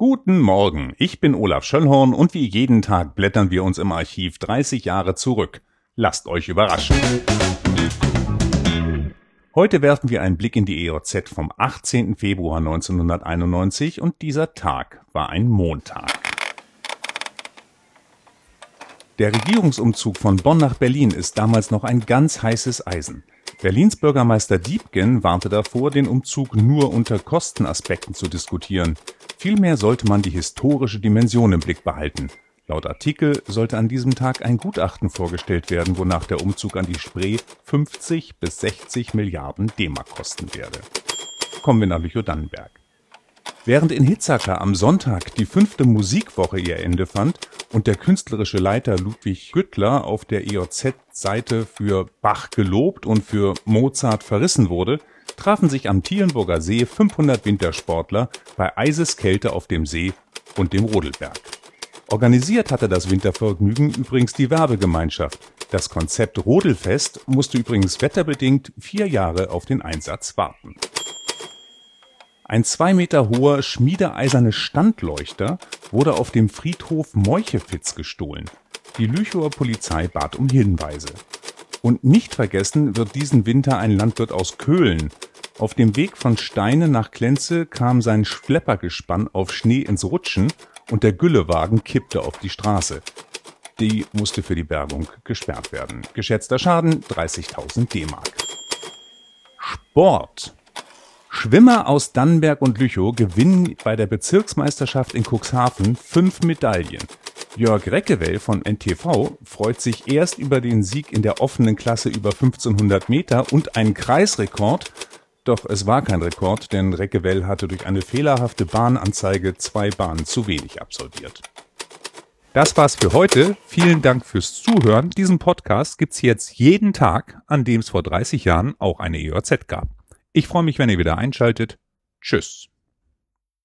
Guten Morgen, ich bin Olaf Schöllhorn und wie jeden Tag blättern wir uns im Archiv 30 Jahre zurück. Lasst euch überraschen. Heute werfen wir einen Blick in die EOZ vom 18. Februar 1991 und dieser Tag war ein Montag. Der Regierungsumzug von Bonn nach Berlin ist damals noch ein ganz heißes Eisen. Berlins Bürgermeister Diebken warnte davor, den Umzug nur unter Kostenaspekten zu diskutieren. Vielmehr sollte man die historische Dimension im Blick behalten. Laut Artikel sollte an diesem Tag ein Gutachten vorgestellt werden, wonach der Umzug an die Spree 50 bis 60 Milliarden D-Mark kosten werde. Kommen wir nach Lüchow-Dannenberg. Während in Hitzacker am Sonntag die fünfte Musikwoche ihr Ende fand und der künstlerische Leiter Ludwig Güttler auf der EOZ-Seite für Bach gelobt und für Mozart verrissen wurde, trafen sich am Tielenburger See 500 Wintersportler bei Eiseskälte auf dem See und dem Rodelberg. Organisiert hatte das Wintervergnügen übrigens die Werbegemeinschaft. Das Konzept Rodelfest musste übrigens wetterbedingt vier Jahre auf den Einsatz warten. Ein zwei Meter hoher schmiedeeiserne Standleuchter wurde auf dem Friedhof Meuchefitz gestohlen. Die Lüchower Polizei bat um Hinweise. Und nicht vergessen wird diesen Winter ein Landwirt aus Köhlen. Auf dem Weg von Steine nach Klenze kam sein Schleppergespann auf Schnee ins Rutschen und der Güllewagen kippte auf die Straße. Die musste für die Bergung gesperrt werden. Geschätzter Schaden 30.000 D-Mark. Sport. Schwimmer aus Dannenberg und Lüchow gewinnen bei der Bezirksmeisterschaft in Cuxhaven fünf Medaillen. Jörg Reckewell von NTV freut sich erst über den Sieg in der offenen Klasse über 1500 Meter und einen Kreisrekord. Doch es war kein Rekord, denn Reckewell hatte durch eine fehlerhafte Bahnanzeige zwei Bahnen zu wenig absolviert. Das war's für heute. Vielen Dank fürs Zuhören. Diesen Podcast gibt's jetzt jeden Tag, an dem es vor 30 Jahren auch eine EOZ gab. Ich freue mich, wenn ihr wieder einschaltet. Tschüss.